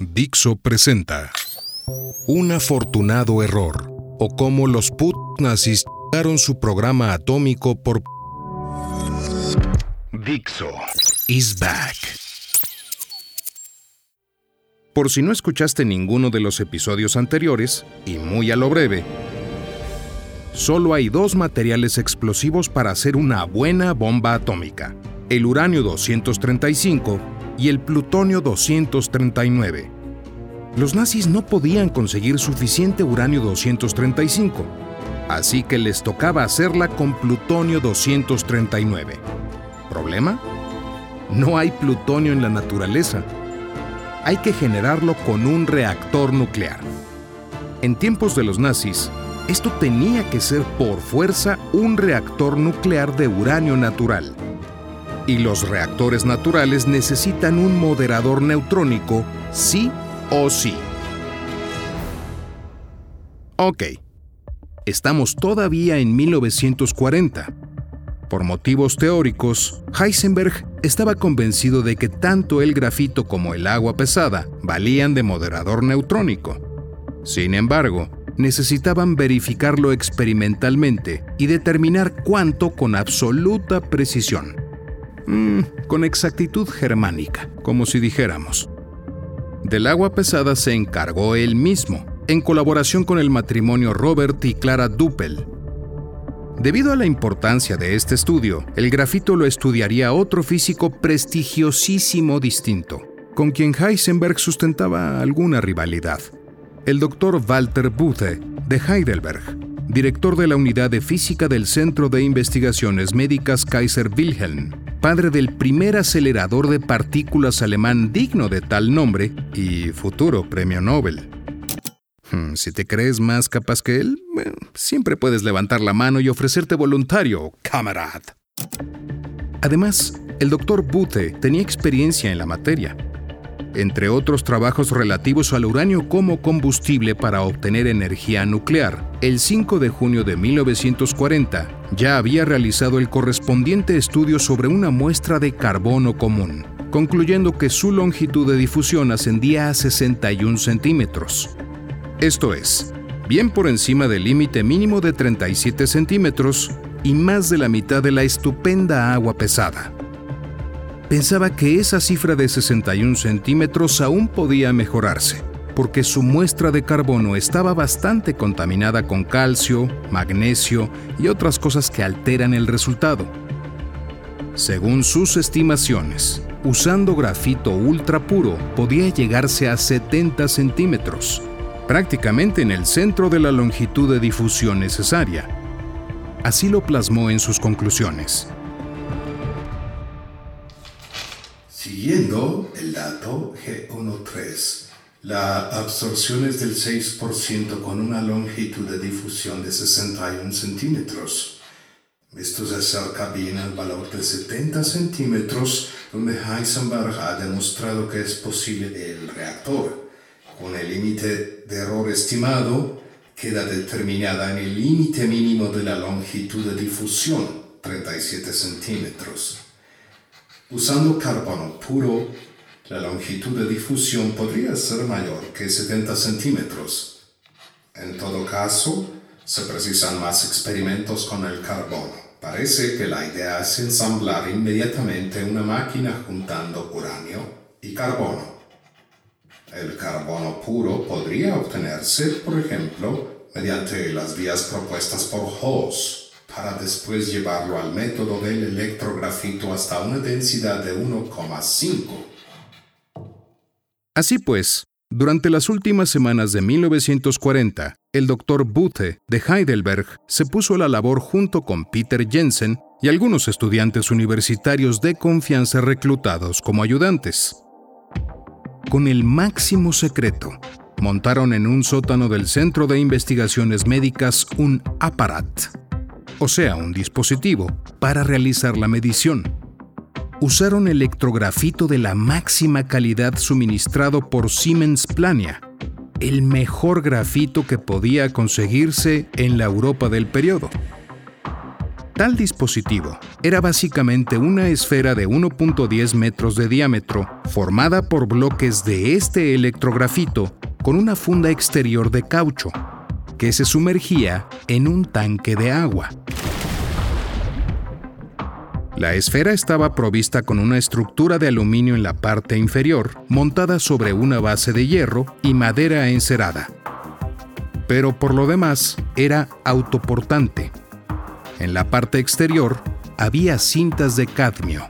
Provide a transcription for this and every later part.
Dixo presenta Un afortunado error o cómo los put nazis daron su programa atómico por Dixo is back. Por si no escuchaste ninguno de los episodios anteriores, y muy a lo breve, solo hay dos materiales explosivos para hacer una buena bomba atómica, el uranio 235 y el plutonio 239. Los nazis no podían conseguir suficiente uranio 235, así que les tocaba hacerla con plutonio 239. ¿Problema? No hay plutonio en la naturaleza. Hay que generarlo con un reactor nuclear. En tiempos de los nazis, esto tenía que ser por fuerza un reactor nuclear de uranio natural y los reactores naturales necesitan un moderador neutrónico sí o sí. Ok, estamos todavía en 1940. Por motivos teóricos, Heisenberg estaba convencido de que tanto el grafito como el agua pesada valían de moderador neutrónico. Sin embargo, necesitaban verificarlo experimentalmente y determinar cuánto con absoluta precisión. Mm, con exactitud germánica, como si dijéramos. Del agua pesada se encargó él mismo, en colaboración con el matrimonio Robert y Clara Duppel. Debido a la importancia de este estudio, el grafito lo estudiaría otro físico prestigiosísimo distinto, con quien Heisenberg sustentaba alguna rivalidad, el doctor Walter Buthe de Heidelberg, director de la unidad de física del Centro de Investigaciones Médicas Kaiser Wilhelm, padre del primer acelerador de partículas alemán digno de tal nombre y futuro premio Nobel. Hmm, si te crees más capaz que él, siempre puedes levantar la mano y ofrecerte voluntario, camarad. Además, el doctor Buthe tenía experiencia en la materia entre otros trabajos relativos al uranio como combustible para obtener energía nuclear. El 5 de junio de 1940 ya había realizado el correspondiente estudio sobre una muestra de carbono común, concluyendo que su longitud de difusión ascendía a 61 centímetros. Esto es, bien por encima del límite mínimo de 37 centímetros y más de la mitad de la estupenda agua pesada pensaba que esa cifra de 61 centímetros aún podía mejorarse, porque su muestra de carbono estaba bastante contaminada con calcio, magnesio y otras cosas que alteran el resultado. Según sus estimaciones, usando grafito ultra puro podía llegarse a 70 centímetros, prácticamente en el centro de la longitud de difusión necesaria. Así lo plasmó en sus conclusiones. Siguiendo el dato G13, la absorción es del 6% con una longitud de difusión de 61 centímetros. Esto se acerca bien al valor de 70 centímetros, donde Heisenberg ha demostrado que es posible el reactor. Con el límite de error estimado, queda determinada en el límite mínimo de la longitud de difusión, 37 centímetros. Usando carbono puro, la longitud de difusión podría ser mayor que 70 centímetros. En todo caso, se precisan más experimentos con el carbono. Parece que la idea es ensamblar inmediatamente una máquina juntando uranio y carbono. El carbono puro podría obtenerse, por ejemplo, mediante las vías propuestas por Haas para después llevarlo al método del electrografito hasta una densidad de 1,5. Así pues, durante las últimas semanas de 1940, el doctor Buthe de Heidelberg se puso a la labor junto con Peter Jensen y algunos estudiantes universitarios de confianza reclutados como ayudantes. Con el máximo secreto, montaron en un sótano del Centro de Investigaciones Médicas un aparat o sea, un dispositivo, para realizar la medición. Usaron electrografito de la máxima calidad suministrado por Siemens Plania, el mejor grafito que podía conseguirse en la Europa del periodo. Tal dispositivo era básicamente una esfera de 1.10 metros de diámetro formada por bloques de este electrografito con una funda exterior de caucho, que se sumergía en un tanque de agua. La esfera estaba provista con una estructura de aluminio en la parte inferior, montada sobre una base de hierro y madera encerada. Pero por lo demás, era autoportante. En la parte exterior había cintas de cadmio.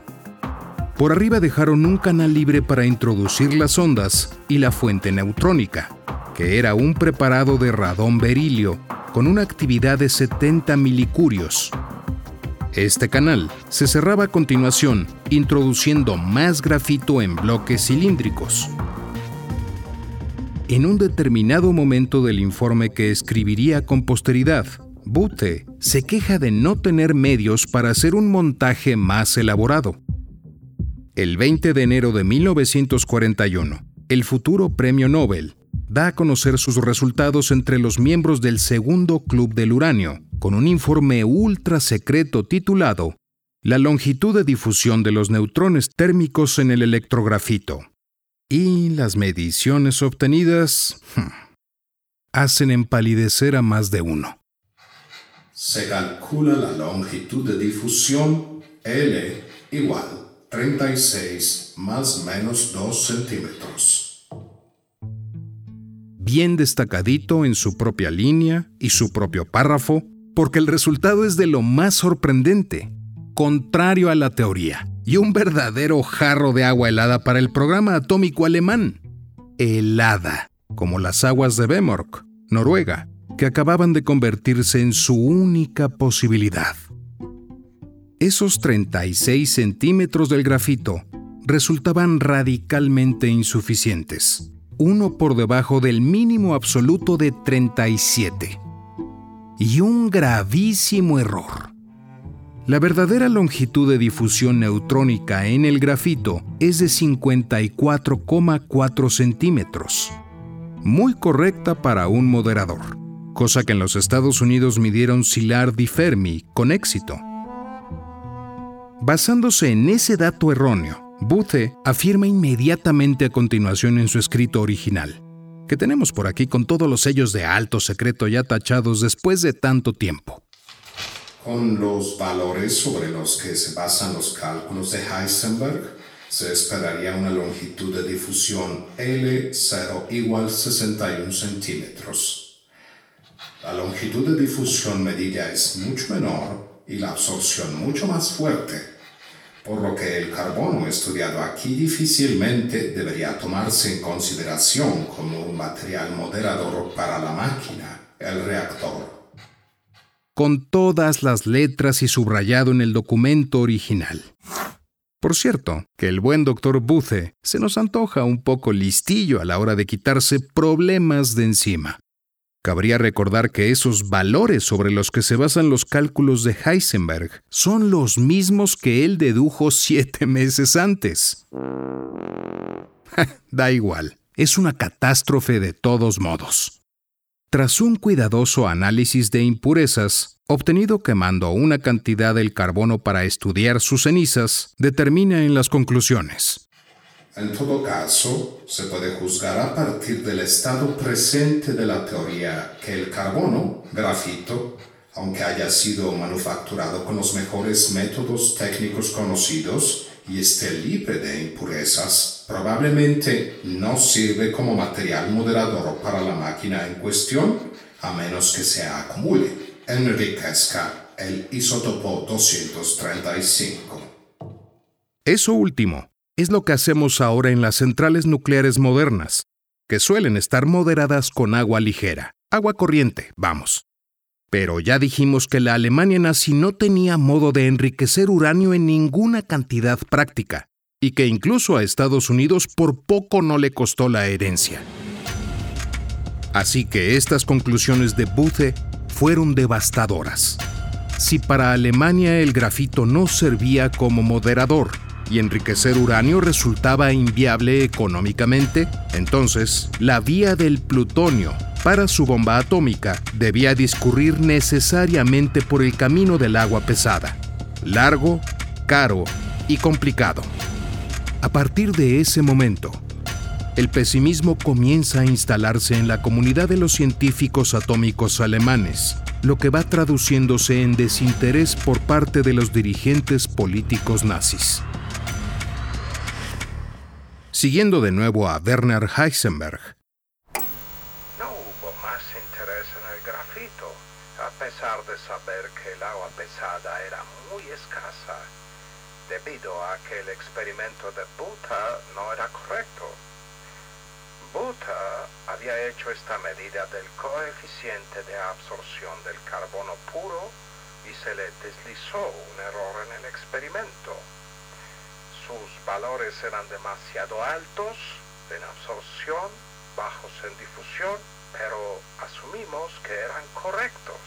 Por arriba dejaron un canal libre para introducir las ondas y la fuente neutrónica, que era un preparado de radón berilio con una actividad de 70 milicurios, este canal se cerraba a continuación introduciendo más grafito en bloques cilíndricos. En un determinado momento del informe que escribiría con posteridad, Bute se queja de no tener medios para hacer un montaje más elaborado. El 20 de enero de 1941, el futuro premio Nobel da a conocer sus resultados entre los miembros del segundo Club del Uranio, con un informe ultra secreto titulado La longitud de difusión de los neutrones térmicos en el electrografito. Y las mediciones obtenidas hmm, hacen empalidecer a más de uno. Se calcula la longitud de difusión L igual 36 más menos 2 centímetros bien destacadito en su propia línea y su propio párrafo, porque el resultado es de lo más sorprendente, contrario a la teoría, y un verdadero jarro de agua helada para el programa atómico alemán. Helada, como las aguas de Bemork, Noruega, que acababan de convertirse en su única posibilidad. Esos 36 centímetros del grafito resultaban radicalmente insuficientes, uno por debajo del mínimo absoluto de 37 y un gravísimo error. La verdadera longitud de difusión neutrónica en el grafito es de 54,4 centímetros, muy correcta para un moderador, cosa que en los Estados Unidos midieron Szilard y Fermi con éxito. Basándose en ese dato erróneo, Buthe afirma inmediatamente a continuación en su escrito original que tenemos por aquí con todos los sellos de alto secreto ya tachados después de tanto tiempo. Con los valores sobre los que se basan los cálculos de Heisenberg, se esperaría una longitud de difusión L0 igual 61 centímetros. La longitud de difusión medida es mucho menor y la absorción mucho más fuerte por lo que el carbono estudiado aquí difícilmente debería tomarse en consideración como un material moderador para la máquina, el reactor. Con todas las letras y subrayado en el documento original. Por cierto, que el buen doctor Buce se nos antoja un poco listillo a la hora de quitarse problemas de encima. Cabría recordar que esos valores sobre los que se basan los cálculos de Heisenberg son los mismos que él dedujo siete meses antes. da igual, es una catástrofe de todos modos. Tras un cuidadoso análisis de impurezas, obtenido quemando una cantidad del carbono para estudiar sus cenizas, determina en las conclusiones. En todo caso, se puede juzgar a partir del estado presente de la teoría que el carbono, grafito, aunque haya sido manufacturado con los mejores métodos técnicos conocidos y esté libre de impurezas, probablemente no sirve como material moderador para la máquina en cuestión, a menos que se acumule, enriquezca el isótopo 235. Eso último es lo que hacemos ahora en las centrales nucleares modernas, que suelen estar moderadas con agua ligera, agua corriente, vamos. Pero ya dijimos que la Alemania nazi no tenía modo de enriquecer uranio en ninguna cantidad práctica, y que incluso a Estados Unidos por poco no le costó la herencia. Así que estas conclusiones de Buthe fueron devastadoras. Si para Alemania el grafito no servía como moderador, y enriquecer uranio resultaba inviable económicamente, entonces la vía del plutonio para su bomba atómica debía discurrir necesariamente por el camino del agua pesada, largo, caro y complicado. A partir de ese momento, el pesimismo comienza a instalarse en la comunidad de los científicos atómicos alemanes, lo que va traduciéndose en desinterés por parte de los dirigentes políticos nazis. Siguiendo de nuevo a Werner Heisenberg. No hubo más interés en el grafito, a pesar de saber que el agua pesada era muy escasa, debido a que el experimento de Buta no era correcto. Buta había hecho esta medida del coeficiente de absorción del carbono puro y se le deslizó un error en el experimento. Sus valores eran demasiado altos en absorción, bajos en difusión, pero asumimos que eran correctos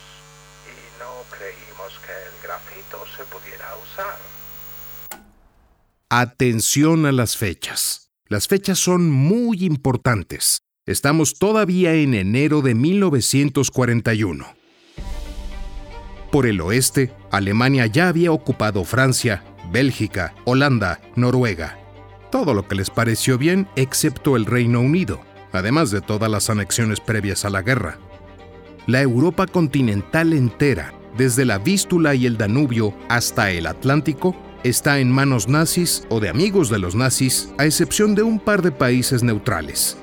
y no creímos que el grafito se pudiera usar. Atención a las fechas. Las fechas son muy importantes. Estamos todavía en enero de 1941. Por el oeste, Alemania ya había ocupado Francia, Bélgica, Holanda, Noruega. Todo lo que les pareció bien excepto el Reino Unido, además de todas las anexiones previas a la guerra. La Europa continental entera, desde la Vístula y el Danubio hasta el Atlántico, está en manos nazis o de amigos de los nazis, a excepción de un par de países neutrales.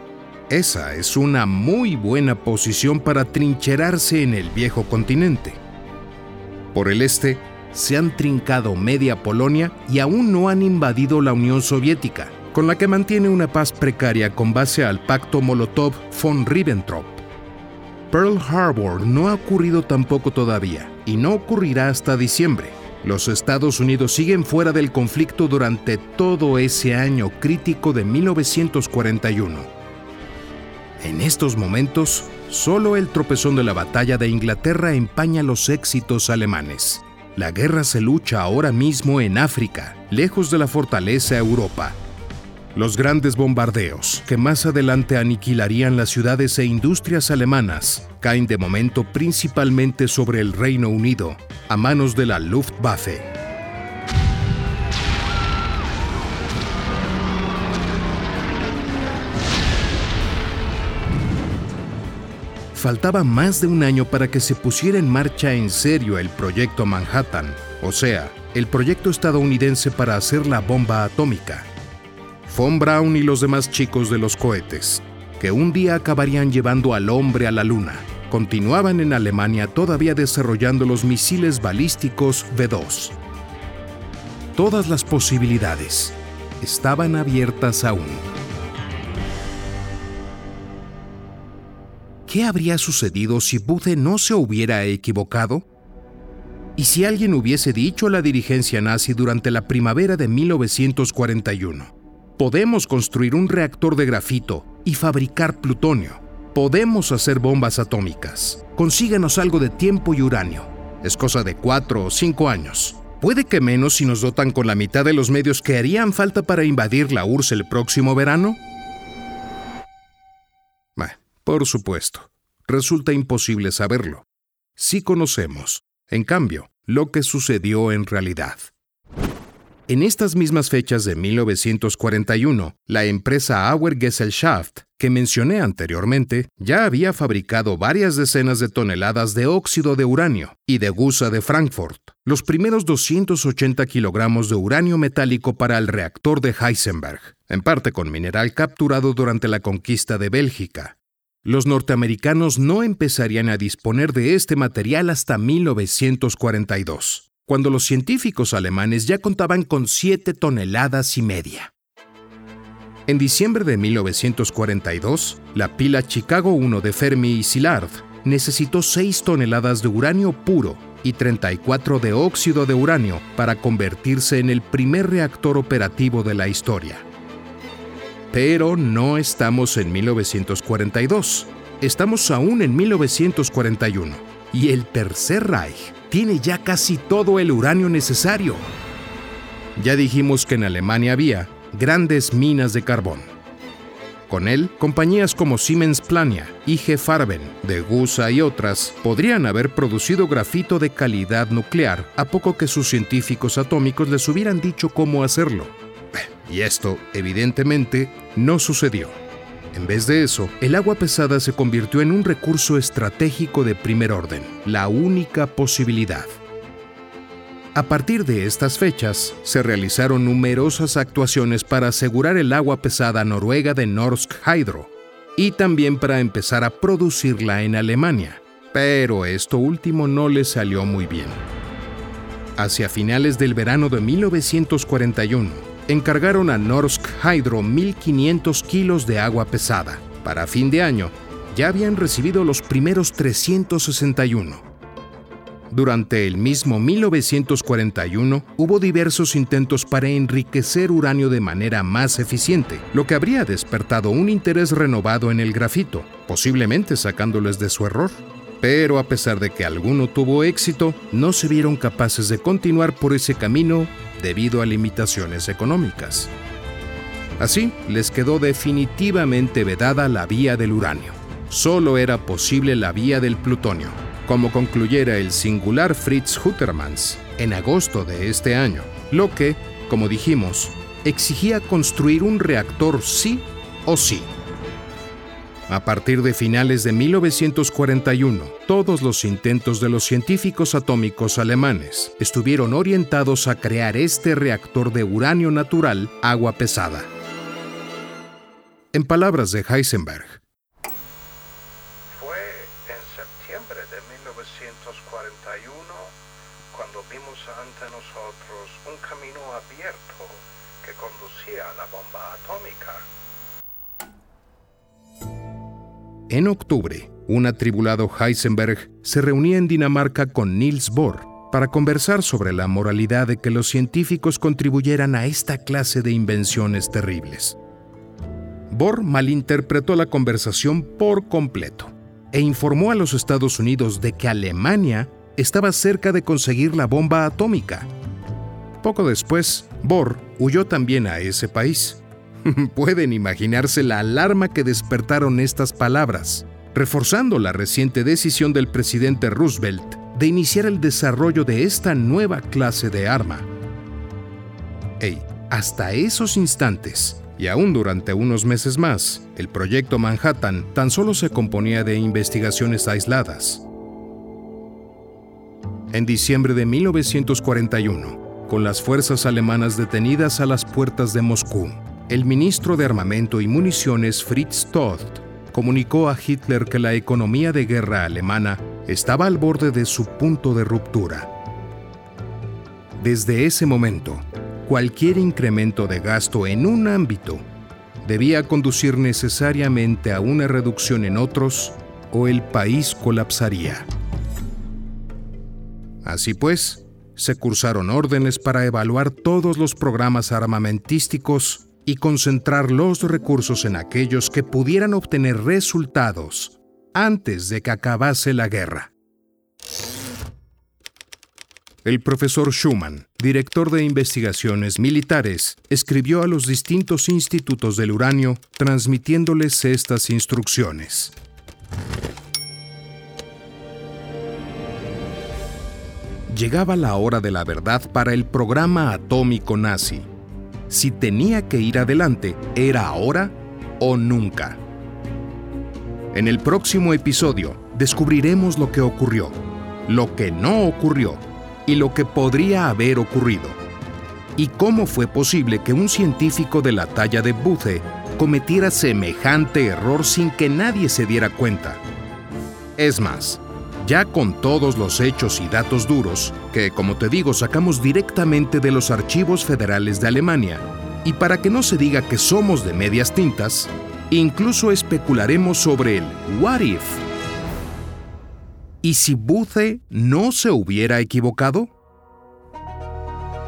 Esa es una muy buena posición para trincherarse en el viejo continente. Por el este, se han trincado media Polonia y aún no han invadido la Unión Soviética, con la que mantiene una paz precaria con base al pacto Molotov-von Ribbentrop. Pearl Harbor no ha ocurrido tampoco todavía y no ocurrirá hasta diciembre los Estados Unidos siguen fuera del conflicto durante todo ese año crítico de 1941. En estos momentos, solo el tropezón de la batalla de Inglaterra empaña los éxitos alemanes. La guerra se lucha ahora mismo en África, lejos de la fortaleza Europa, los grandes bombardeos, que más adelante aniquilarían las ciudades e industrias alemanas, caen de momento principalmente sobre el Reino Unido, a manos de la Luftwaffe. Faltaba más de un año para que se pusiera en marcha en serio el proyecto Manhattan, o sea, el proyecto estadounidense para hacer la bomba atómica. Von Braun y los demás chicos de los cohetes, que un día acabarían llevando al hombre a la Luna, continuaban en Alemania todavía desarrollando los misiles balísticos V2. Todas las posibilidades estaban abiertas aún. ¿Qué habría sucedido si Buthe no se hubiera equivocado? ¿Y si alguien hubiese dicho a la dirigencia nazi durante la primavera de 1941? Podemos construir un reactor de grafito y fabricar plutonio. Podemos hacer bombas atómicas. Consíganos algo de tiempo y uranio. Es cosa de cuatro o cinco años. Puede que menos si nos dotan con la mitad de los medios que harían falta para invadir la URSS el próximo verano. Por supuesto, resulta imposible saberlo. Sí conocemos, en cambio, lo que sucedió en realidad. En estas mismas fechas de 1941, la empresa Auer Gesellschaft, que mencioné anteriormente, ya había fabricado varias decenas de toneladas de óxido de uranio y de gusa de Frankfurt, los primeros 280 kilogramos de uranio metálico para el reactor de Heisenberg, en parte con mineral capturado durante la conquista de Bélgica. Los norteamericanos no empezarían a disponer de este material hasta 1942 cuando los científicos alemanes ya contaban con 7 toneladas y media. En diciembre de 1942, la pila Chicago 1 de Fermi y Szilard necesitó 6 toneladas de uranio puro y 34 de óxido de uranio para convertirse en el primer reactor operativo de la historia. Pero no estamos en 1942, estamos aún en 1941 y el Tercer Reich tiene ya casi todo el uranio necesario. Ya dijimos que en Alemania había grandes minas de carbón. Con él, compañías como Siemens Plania, IG Farben, Degussa y otras podrían haber producido grafito de calidad nuclear a poco que sus científicos atómicos les hubieran dicho cómo hacerlo. Y esto, evidentemente, no sucedió. En vez de eso, el agua pesada se convirtió en un recurso estratégico de primer orden, la única posibilidad. A partir de estas fechas, se realizaron numerosas actuaciones para asegurar el agua pesada noruega de Norsk Hydro y también para empezar a producirla en Alemania, pero esto último no le salió muy bien. Hacia finales del verano de 1941, encargaron a Norsk Hydro 1.500 kilos de agua pesada. Para fin de año, ya habían recibido los primeros 361. Durante el mismo 1941 hubo diversos intentos para enriquecer uranio de manera más eficiente, lo que habría despertado un interés renovado en el grafito, posiblemente sacándoles de su error. Pero a pesar de que alguno tuvo éxito, no se vieron capaces de continuar por ese camino debido a limitaciones económicas. Así, les quedó definitivamente vedada la vía del uranio. Solo era posible la vía del plutonio, como concluyera el singular Fritz Huttermans en agosto de este año, lo que, como dijimos, exigía construir un reactor sí o sí. A partir de finales de 1941, todos los intentos de los científicos atómicos alemanes estuvieron orientados a crear este reactor de uranio natural agua pesada. En palabras de Heisenberg, Fue en septiembre de 1941 cuando vimos ante nosotros un camino abierto que conducía a la bomba atómica. En octubre, un atribulado Heisenberg se reunía en Dinamarca con Niels Bohr para conversar sobre la moralidad de que los científicos contribuyeran a esta clase de invenciones terribles. Bohr malinterpretó la conversación por completo e informó a los Estados Unidos de que Alemania estaba cerca de conseguir la bomba atómica. Poco después, Bohr huyó también a ese país. Pueden imaginarse la alarma que despertaron estas palabras, reforzando la reciente decisión del presidente Roosevelt de iniciar el desarrollo de esta nueva clase de arma. Ey, hasta esos instantes, y aún durante unos meses más, el proyecto Manhattan tan solo se componía de investigaciones aisladas. En diciembre de 1941, con las fuerzas alemanas detenidas a las puertas de Moscú, el ministro de Armamento y Municiones Fritz Todt comunicó a Hitler que la economía de guerra alemana estaba al borde de su punto de ruptura. Desde ese momento, cualquier incremento de gasto en un ámbito debía conducir necesariamente a una reducción en otros o el país colapsaría. Así pues, se cursaron órdenes para evaluar todos los programas armamentísticos y concentrar los recursos en aquellos que pudieran obtener resultados antes de que acabase la guerra. El profesor Schumann, director de investigaciones militares, escribió a los distintos institutos del uranio transmitiéndoles estas instrucciones. Llegaba la hora de la verdad para el programa atómico nazi. Si tenía que ir adelante, era ahora o nunca. En el próximo episodio descubriremos lo que ocurrió, lo que no ocurrió y lo que podría haber ocurrido. Y cómo fue posible que un científico de la talla de Buthe cometiera semejante error sin que nadie se diera cuenta. Es más, ya con todos los hechos y datos duros, que como te digo sacamos directamente de los archivos federales de Alemania, y para que no se diga que somos de medias tintas, incluso especularemos sobre el what if. ¿Y si Buthe no se hubiera equivocado?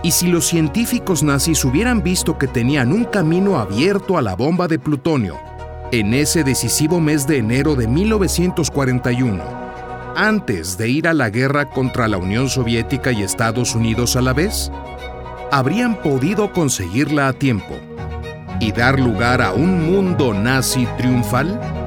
¿Y si los científicos nazis hubieran visto que tenían un camino abierto a la bomba de plutonio en ese decisivo mes de enero de 1941? antes de ir a la guerra contra la Unión Soviética y Estados Unidos a la vez, habrían podido conseguirla a tiempo y dar lugar a un mundo nazi triunfal?